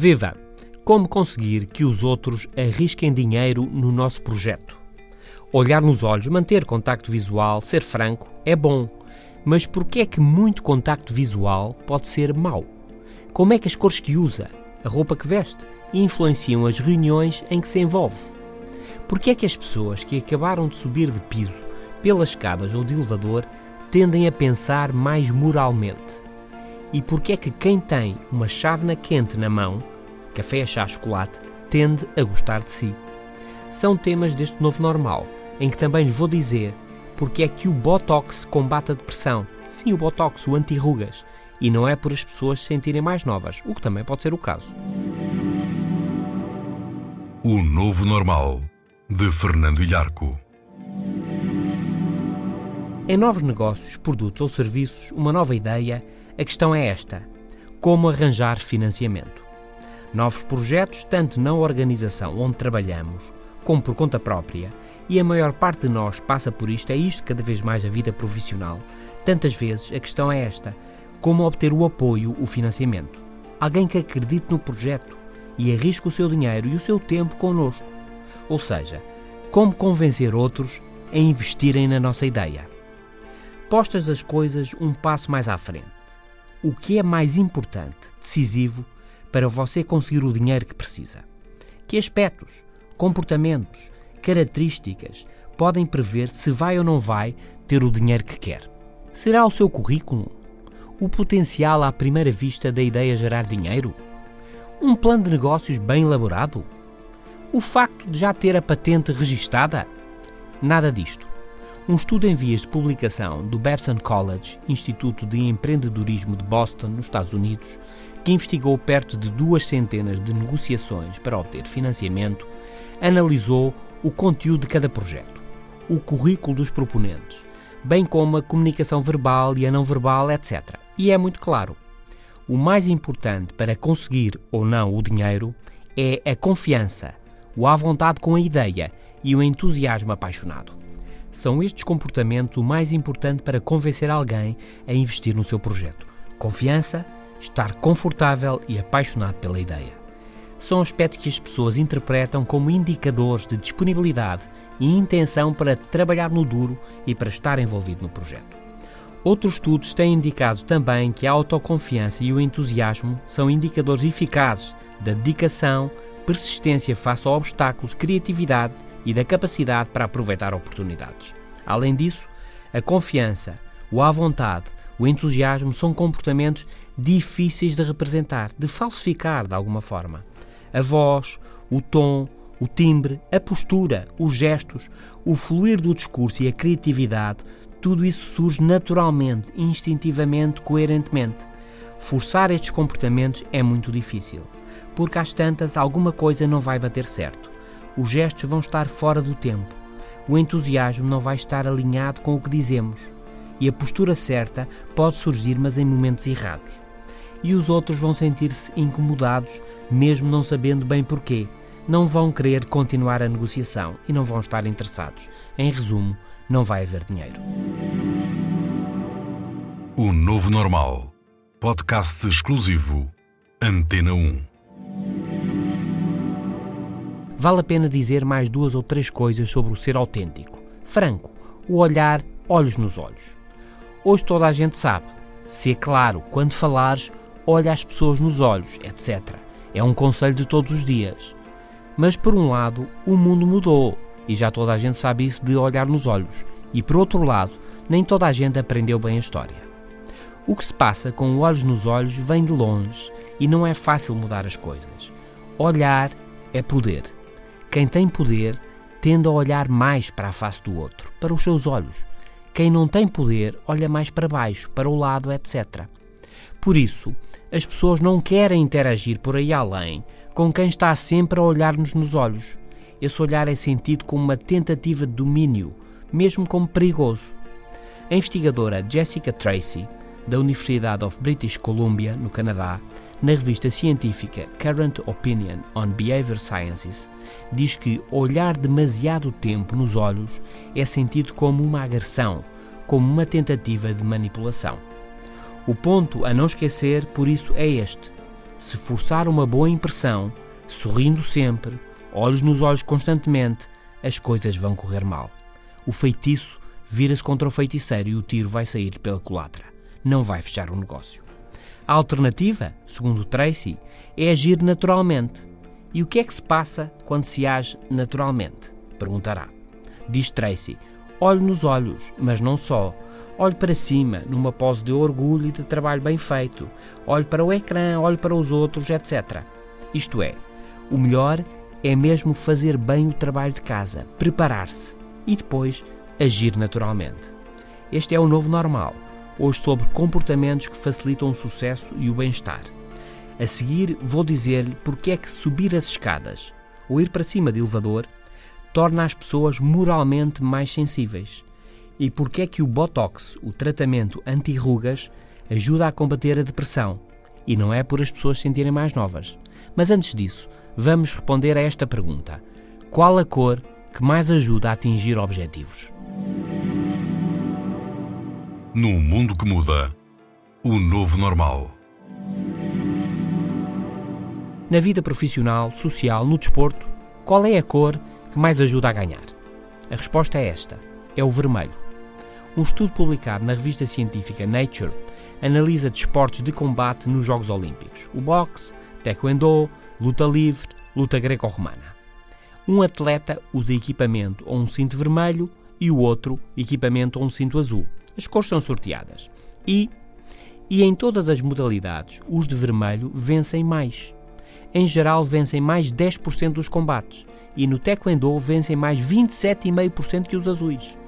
Viva! Como conseguir que os outros arrisquem dinheiro no nosso projeto? Olhar nos olhos, manter contacto visual, ser franco, é bom. Mas por que é que muito contacto visual pode ser mau? Como é que as cores que usa, a roupa que veste, influenciam as reuniões em que se envolve? Por que é que as pessoas que acabaram de subir de piso pelas escadas ou de elevador tendem a pensar mais moralmente? E por que é que quem tem uma chávena quente na mão, café, chá, chocolate, tende a gostar de si? São temas deste novo normal, em que também lhe vou dizer porque é que o Botox combate a depressão. Sim, o Botox, o anti-rugas. E não é por as pessoas se sentirem mais novas, o que também pode ser o caso. O Novo Normal, de Fernando Ilharco. Em novos negócios, produtos ou serviços, uma nova ideia, a questão é esta: como arranjar financiamento? Novos projetos, tanto na organização onde trabalhamos, como por conta própria, e a maior parte de nós passa por isto, é isto cada vez mais a vida profissional. Tantas vezes a questão é esta: como obter o apoio, o financiamento? Alguém que acredite no projeto e arrisque o seu dinheiro e o seu tempo connosco. Ou seja, como convencer outros a investirem na nossa ideia. Postas as coisas um passo mais à frente o que é mais importante, decisivo, para você conseguir o dinheiro que precisa. Que aspectos, comportamentos, características podem prever se vai ou não vai ter o dinheiro que quer? Será o seu currículo? O potencial à primeira vista da ideia gerar dinheiro? Um plano de negócios bem elaborado? O facto de já ter a patente registada? Nada disto. Um estudo em vias de publicação do Babson College, Instituto de Empreendedorismo de Boston, nos Estados Unidos, que investigou perto de duas centenas de negociações para obter financiamento, analisou o conteúdo de cada projeto, o currículo dos proponentes, bem como a comunicação verbal e a não verbal, etc. E é muito claro. O mais importante para conseguir ou não o dinheiro é a confiança, o à vontade com a ideia e o entusiasmo apaixonado. São estes comportamentos o mais importante para convencer alguém a investir no seu projeto. Confiança, estar confortável e apaixonado pela ideia. São aspectos que as pessoas interpretam como indicadores de disponibilidade e intenção para trabalhar no duro e para estar envolvido no projeto. Outros estudos têm indicado também que a autoconfiança e o entusiasmo são indicadores eficazes da dedicação, persistência face a obstáculos, criatividade e da capacidade para aproveitar oportunidades. Além disso, a confiança, o à vontade, o entusiasmo são comportamentos difíceis de representar, de falsificar de alguma forma. A voz, o tom, o timbre, a postura, os gestos, o fluir do discurso e a criatividade, tudo isso surge naturalmente, instintivamente, coerentemente. Forçar estes comportamentos é muito difícil, porque às tantas alguma coisa não vai bater certo os gestos vão estar fora do tempo, o entusiasmo não vai estar alinhado com o que dizemos e a postura certa pode surgir, mas em momentos errados. E os outros vão sentir-se incomodados, mesmo não sabendo bem porquê. Não vão querer continuar a negociação e não vão estar interessados. Em resumo, não vai haver dinheiro. O Novo Normal. Podcast exclusivo. Antena 1. Vale a pena dizer mais duas ou três coisas sobre o ser autêntico. Franco, o olhar olhos nos olhos. Hoje toda a gente sabe. Ser claro, quando falares, olha as pessoas nos olhos, etc. É um conselho de todos os dias. Mas por um lado, o mundo mudou e já toda a gente sabe isso de olhar nos olhos. E por outro lado, nem toda a gente aprendeu bem a história. O que se passa com olhos nos olhos vem de longe e não é fácil mudar as coisas. Olhar é poder. Quem tem poder tende a olhar mais para a face do outro, para os seus olhos. Quem não tem poder olha mais para baixo, para o lado, etc. Por isso, as pessoas não querem interagir por aí além com quem está sempre a olhar-nos nos olhos. Esse olhar é sentido como uma tentativa de domínio, mesmo como perigoso. A investigadora Jessica Tracy, da Universidade of British Columbia, no Canadá, na revista científica Current Opinion on Behavior Sciences, diz que olhar demasiado tempo nos olhos é sentido como uma agressão, como uma tentativa de manipulação. O ponto a não esquecer, por isso, é este: se forçar uma boa impressão, sorrindo sempre, olhos nos olhos constantemente, as coisas vão correr mal. O feitiço vira-se contra o feiticeiro e o tiro vai sair pela culatra. Não vai fechar o negócio. A alternativa, segundo Tracy, é agir naturalmente. E o que é que se passa quando se age naturalmente? Perguntará. Diz Tracy: olhe nos olhos, mas não só. Olhe para cima, numa pose de orgulho e de trabalho bem feito. Olhe para o ecrã, olhe para os outros, etc. Isto é, o melhor é mesmo fazer bem o trabalho de casa, preparar-se e depois agir naturalmente. Este é o novo normal hoje sobre comportamentos que facilitam o sucesso e o bem-estar. A seguir, vou dizer-lhe porque é que subir as escadas ou ir para cima de elevador torna as pessoas moralmente mais sensíveis e porque é que o Botox, o tratamento anti-rugas, ajuda a combater a depressão e não é por as pessoas se sentirem mais novas. Mas antes disso, vamos responder a esta pergunta: qual a cor que mais ajuda a atingir objetivos? Num mundo que muda, o novo normal. Na vida profissional, social, no desporto, qual é a cor que mais ajuda a ganhar? A resposta é esta: é o vermelho. Um estudo publicado na revista científica Nature analisa desportos de combate nos Jogos Olímpicos: o boxe, taekwondo, luta livre, luta greco-romana. Um atleta usa equipamento ou um cinto vermelho e o outro equipamento ou um cinto azul. As cores são sorteadas. E, e em todas as modalidades, os de vermelho vencem mais. Em geral, vencem mais 10% dos combates. E no Taekwondo vencem mais 27,5% que os azuis.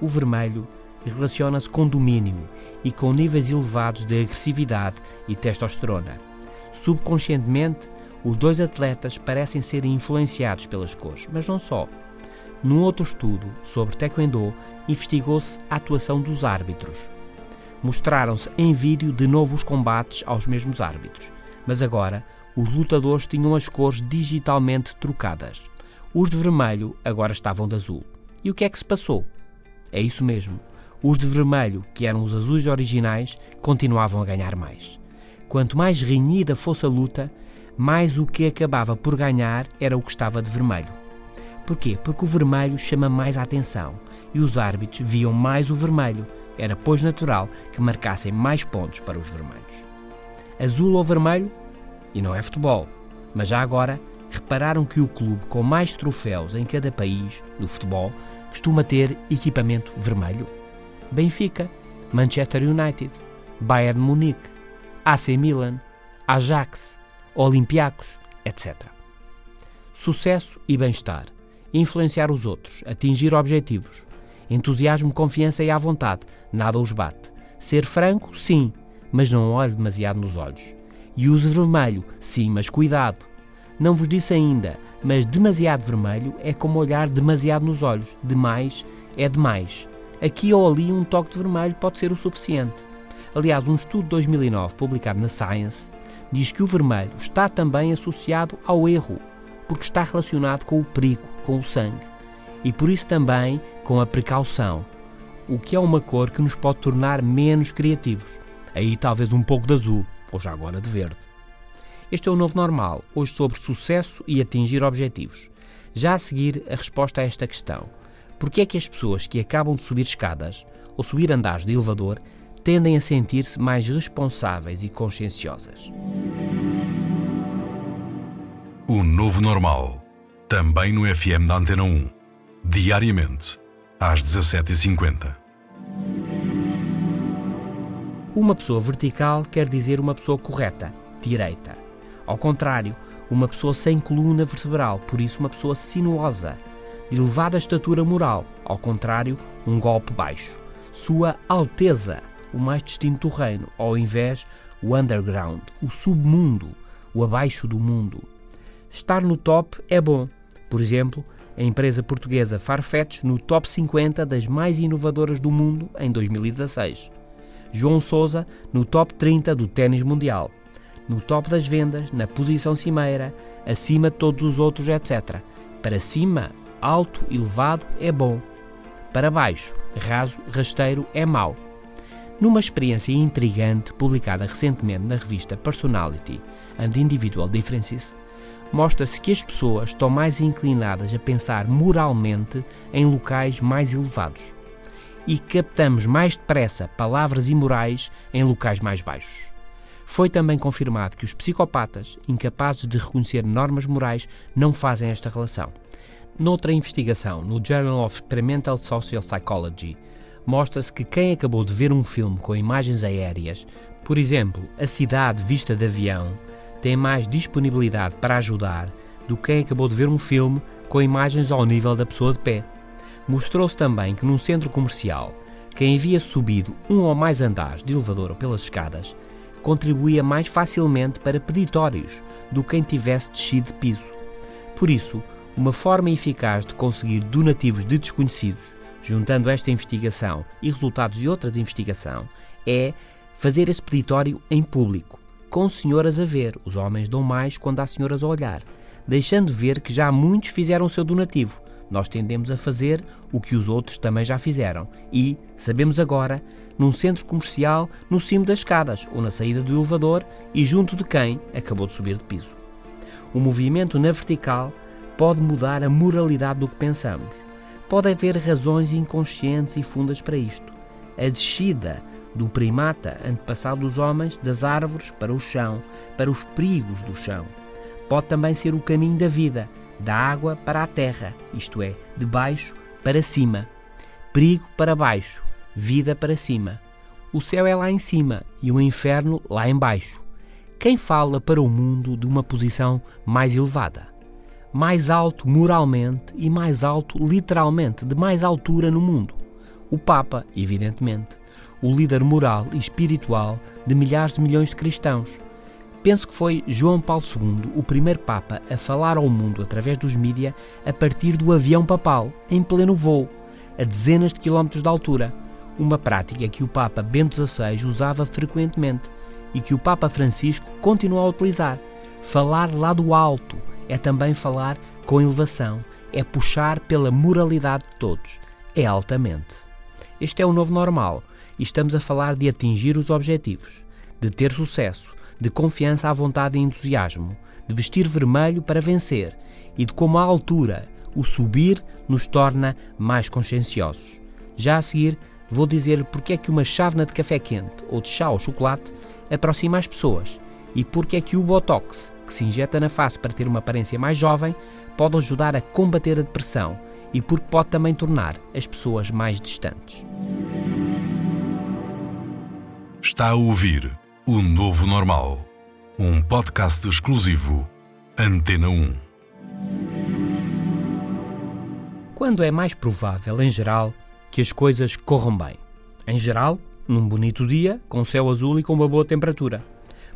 O vermelho relaciona-se com domínio e com níveis elevados de agressividade e testosterona. Subconscientemente, os dois atletas parecem ser influenciados pelas cores, mas não só. Num outro estudo sobre Taekwondo, investigou-se a atuação dos árbitros. Mostraram-se em vídeo de novos combates aos mesmos árbitros, mas agora os lutadores tinham as cores digitalmente trocadas. Os de vermelho agora estavam de azul. E o que é que se passou? É isso mesmo. Os de vermelho, que eram os azuis originais, continuavam a ganhar mais. Quanto mais renhida fosse a luta, mais o que acabava por ganhar era o que estava de vermelho. Porquê? Porque o vermelho chama mais a atenção e os árbitros viam mais o vermelho. Era, pois, natural que marcassem mais pontos para os vermelhos. Azul ou vermelho? E não é futebol. Mas já agora, repararam que o clube com mais troféus em cada país do futebol costuma ter equipamento vermelho? Benfica, Manchester United, Bayern Munique, AC Milan, Ajax, Olympiacos, etc. Sucesso e bem-estar. Influenciar os outros, atingir objetivos, Entusiasmo, confiança e à vontade, nada os bate. Ser franco, sim, mas não olhe demasiado nos olhos. E use vermelho, sim, mas cuidado. Não vos disse ainda, mas demasiado vermelho é como olhar demasiado nos olhos. Demais é demais. Aqui ou ali um toque de vermelho pode ser o suficiente. Aliás, um estudo de 2009 publicado na Science diz que o vermelho está também associado ao erro, porque está relacionado com o perigo, com o sangue e por isso também com a precaução, o que é uma cor que nos pode tornar menos criativos. Aí talvez um pouco de azul, ou já agora de verde. Este é o novo normal, hoje sobre sucesso e atingir objetivos. Já a seguir, a resposta a esta questão. Por que é que as pessoas que acabam de subir escadas ou subir andares de elevador tendem a sentir-se mais responsáveis e conscienciosas? O novo normal. Também no FM da Antena 1 diariamente, às 17h50. Uma pessoa vertical quer dizer uma pessoa correta, direita. Ao contrário, uma pessoa sem coluna vertebral, por isso uma pessoa sinuosa, de elevada estatura moral, ao contrário, um golpe baixo. Sua Alteza, o mais distinto reino, ao invés o underground, o submundo, o abaixo do mundo. Estar no top é bom. Por exemplo, a empresa portuguesa Farfetch no top 50 das mais inovadoras do mundo em 2016. João Sousa no top 30 do ténis mundial. No top das vendas, na posição cimeira, acima de todos os outros, etc. Para cima, alto, elevado é bom. Para baixo, raso, rasteiro é mau. Numa experiência intrigante publicada recentemente na revista Personality and Individual Differences, mostra-se que as pessoas estão mais inclinadas a pensar moralmente em locais mais elevados e captamos mais depressa palavras imorais em locais mais baixos. Foi também confirmado que os psicopatas, incapazes de reconhecer normas morais, não fazem esta relação. Noutra investigação, no Journal of Experimental Social Psychology, mostra-se que quem acabou de ver um filme com imagens aéreas, por exemplo, a cidade vista de avião, tem mais disponibilidade para ajudar do que quem acabou de ver um filme com imagens ao nível da pessoa de pé. Mostrou-se também que num centro comercial, quem havia subido um ou mais andares de elevador ou pelas escadas contribuía mais facilmente para peditórios do que quem tivesse descido de piso. Por isso, uma forma eficaz de conseguir donativos de desconhecidos juntando esta investigação e resultados de outras de investigação, é fazer esse peditório em público, com senhoras a ver. Os homens dão mais quando há senhoras a olhar, deixando ver que já muitos fizeram o seu donativo. Nós tendemos a fazer o que os outros também já fizeram e, sabemos agora, num centro comercial, no cimo das escadas ou na saída do elevador e junto de quem acabou de subir de piso. O movimento na vertical pode mudar a moralidade do que pensamos. Pode haver razões inconscientes e fundas para isto. A descida do primata antepassado dos homens das árvores para o chão, para os perigos do chão. Pode também ser o caminho da vida, da água para a terra, isto é, de baixo para cima. Perigo para baixo, vida para cima. O céu é lá em cima e o inferno lá embaixo. Quem fala para o mundo de uma posição mais elevada? mais alto moralmente e mais alto literalmente, de mais altura no mundo. O Papa, evidentemente, o líder moral e espiritual de milhares de milhões de cristãos. Penso que foi João Paulo II o primeiro Papa a falar ao mundo através dos mídia a partir do avião papal, em pleno voo, a dezenas de quilómetros de altura, uma prática que o Papa Bento XVI usava frequentemente e que o Papa Francisco continua a utilizar, falar lá do alto, é também falar com elevação, é puxar pela moralidade de todos, é altamente. Este é o novo normal e estamos a falar de atingir os objetivos, de ter sucesso, de confiança à vontade e entusiasmo, de vestir vermelho para vencer e de como a altura, o subir, nos torna mais conscienciosos. Já a seguir, vou dizer porque é que uma chávena de café quente ou de chá ou chocolate aproxima as pessoas e porque é que o Botox que se injeta na face para ter uma aparência mais jovem, pode ajudar a combater a depressão e porque pode também tornar as pessoas mais distantes. Está a ouvir O Novo Normal, um podcast exclusivo Antena 1. Quando é mais provável, em geral, que as coisas corram bem? Em geral, num bonito dia, com céu azul e com uma boa temperatura.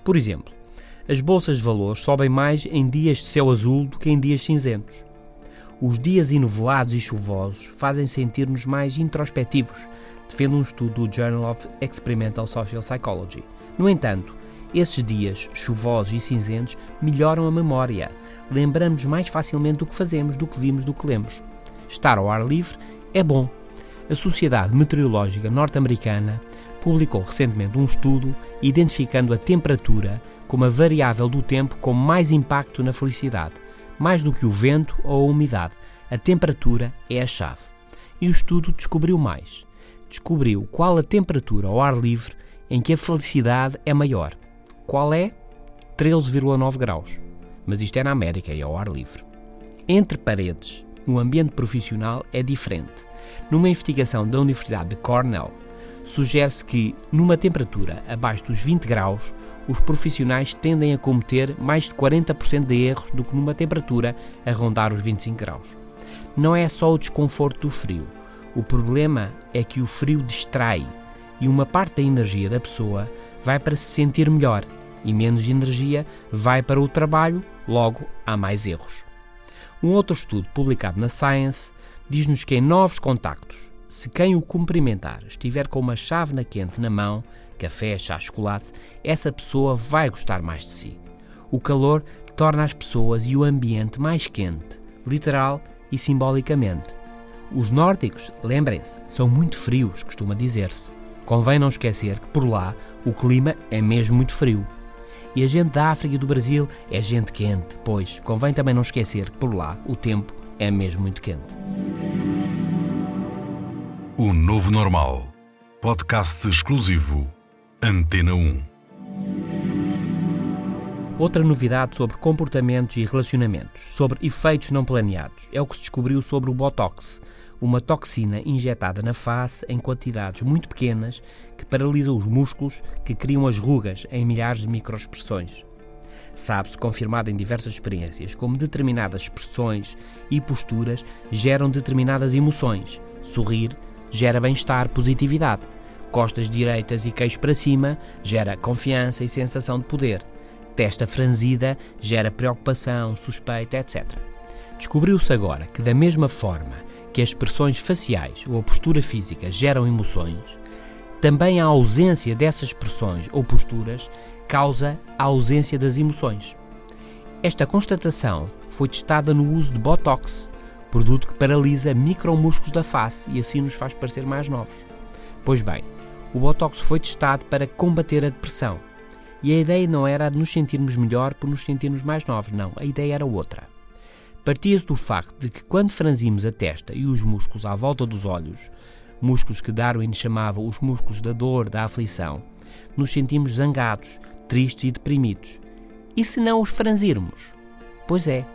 Por exemplo, as bolsas de valores sobem mais em dias de céu azul do que em dias cinzentos. Os dias enovoados e chuvosos fazem sentir-nos mais introspectivos, defende um estudo do Journal of Experimental Social Psychology. No entanto, esses dias chuvosos e cinzentos melhoram a memória. Lembramos mais facilmente do que fazemos, do que vimos, do que lemos. Estar ao ar livre é bom. A Sociedade Meteorológica Norte-Americana publicou recentemente um estudo identificando a temperatura como a variável do tempo com mais impacto na felicidade. Mais do que o vento ou a umidade, a temperatura é a chave. E o estudo descobriu mais. Descobriu qual a temperatura ao ar livre em que a felicidade é maior. Qual é? 13,9 graus. Mas isto é na América e ao ar livre. Entre paredes, no ambiente profissional, é diferente. Numa investigação da Universidade de Cornell, sugere-se que, numa temperatura abaixo dos 20 graus, os profissionais tendem a cometer mais de 40% de erros do que numa temperatura a rondar os 25 graus. Não é só o desconforto do frio. O problema é que o frio distrai e uma parte da energia da pessoa vai para se sentir melhor e menos energia vai para o trabalho, logo há mais erros. Um outro estudo publicado na Science diz-nos que em novos contactos, se quem o cumprimentar estiver com uma chávena quente na mão, café, chá, chocolate, essa pessoa vai gostar mais de si. O calor torna as pessoas e o ambiente mais quente, literal e simbolicamente. Os nórdicos, lembrem-se, são muito frios, costuma dizer-se. Convém não esquecer que por lá o clima é mesmo muito frio. E a gente da África e do Brasil é gente quente, pois convém também não esquecer que por lá o tempo é mesmo muito quente. O Novo Normal. Podcast exclusivo. Antena 1. Outra novidade sobre comportamentos e relacionamentos, sobre efeitos não planeados, é o que se descobriu sobre o Botox, uma toxina injetada na face em quantidades muito pequenas que paralisa os músculos que criam as rugas em milhares de microexpressões. Sabe-se, confirmado em diversas experiências, como determinadas expressões e posturas geram determinadas emoções. Sorrir gera bem-estar, positividade. Costas direitas e queixo para cima gera confiança e sensação de poder. Testa franzida gera preocupação, suspeita, etc. Descobriu-se agora que, da mesma forma que as expressões faciais ou a postura física geram emoções, também a ausência dessas expressões ou posturas causa a ausência das emoções. Esta constatação foi testada no uso de Botox, produto que paralisa micromúsculos da face e assim nos faz parecer mais novos. Pois bem, o Botox foi testado para combater a depressão. E a ideia não era a de nos sentirmos melhor por nos sentirmos mais novos, não, a ideia era outra partia-se do facto de que quando franzimos a testa e os músculos à volta dos olhos, músculos que Darwin chamava os músculos da dor, da aflição, nos sentimos zangados, tristes e deprimidos. E se não os franzirmos? Pois é,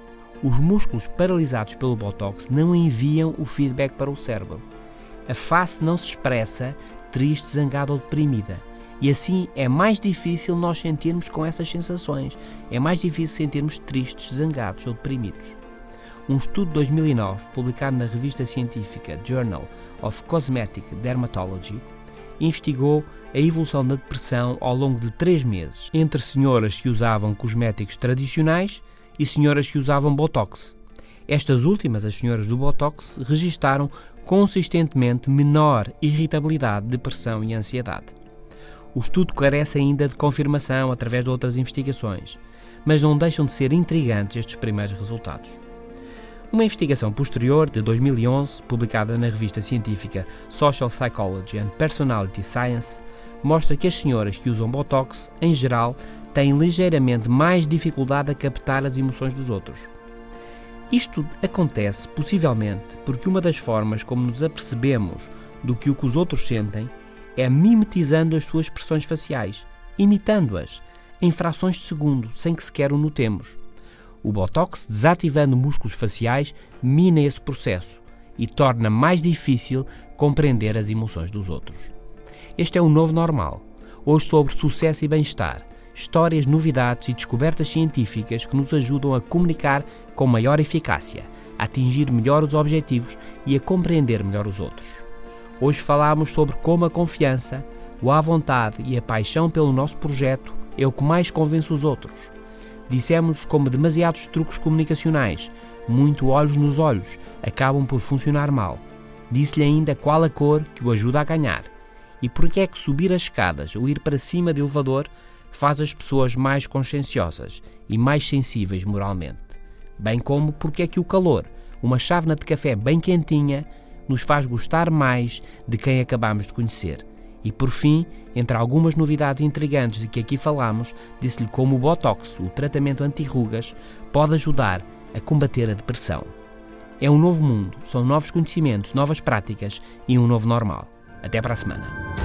os músculos paralisados pelo Botox não enviam o feedback para o cérebro. A face não se expressa triste, zangada ou deprimida. E assim é mais difícil nós sentirmos com essas sensações. É mais difícil sentirmos tristes, zangados ou deprimidos. Um estudo de 2009, publicado na revista científica Journal of Cosmetic Dermatology, investigou a evolução da depressão ao longo de três meses entre senhoras que usavam cosméticos tradicionais e senhoras que usavam Botox. Estas últimas, as senhoras do Botox, registaram consistentemente menor irritabilidade, depressão e ansiedade. O estudo carece ainda de confirmação através de outras investigações, mas não deixam de ser intrigantes estes primeiros resultados. Uma investigação posterior, de 2011, publicada na revista científica Social Psychology and Personality Science, mostra que as senhoras que usam Botox, em geral, têm ligeiramente mais dificuldade a captar as emoções dos outros. Isto acontece possivelmente porque uma das formas como nos apercebemos do que o que os outros sentem é mimetizando as suas expressões faciais, imitando-as em frações de segundo, sem que sequer o notemos. O Botox, desativando músculos faciais, mina esse processo e torna mais difícil compreender as emoções dos outros. Este é o novo normal. Hoje sobre sucesso e bem-estar, histórias, novidades e descobertas científicas que nos ajudam a comunicar com maior eficácia, a atingir melhor os objetivos e a compreender melhor os outros. Hoje falamos sobre como a confiança, o à vontade e a paixão pelo nosso projeto é o que mais convence os outros Dissemos como demasiados truques comunicacionais, muito olhos nos olhos, acabam por funcionar mal. Disse-lhe ainda qual a cor que o ajuda a ganhar. E por que é que subir as escadas ou ir para cima de elevador faz as pessoas mais conscienciosas e mais sensíveis moralmente. Bem como porque é que o calor, uma chávena de café bem quentinha, nos faz gostar mais de quem acabamos de conhecer e por fim, entre algumas novidades intrigantes de que aqui falamos, disse-lhe como o Botox, o tratamento anti-rugas, pode ajudar a combater a depressão. É um novo mundo, são novos conhecimentos, novas práticas e um novo normal. Até para a semana.